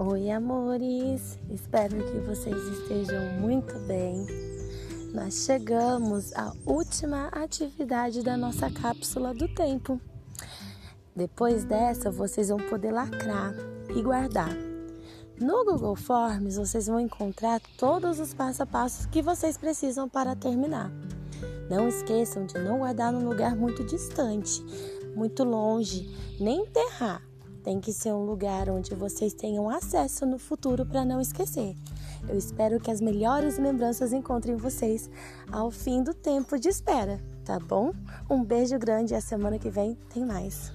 amores! Espero que vocês estejam muito bem. Nós chegamos à última atividade da nossa cápsula do tempo. Depois dessa, vocês vão poder lacrar e guardar. No Google Forms, vocês vão encontrar todos os passo a passos que vocês precisam para terminar. Não esqueçam de não guardar num lugar muito distante, muito longe, nem enterrar tem que ser um lugar onde vocês tenham acesso no futuro para não esquecer. Eu espero que as melhores lembranças encontrem vocês ao fim do tempo de espera, tá bom? Um beijo grande e a semana que vem tem mais.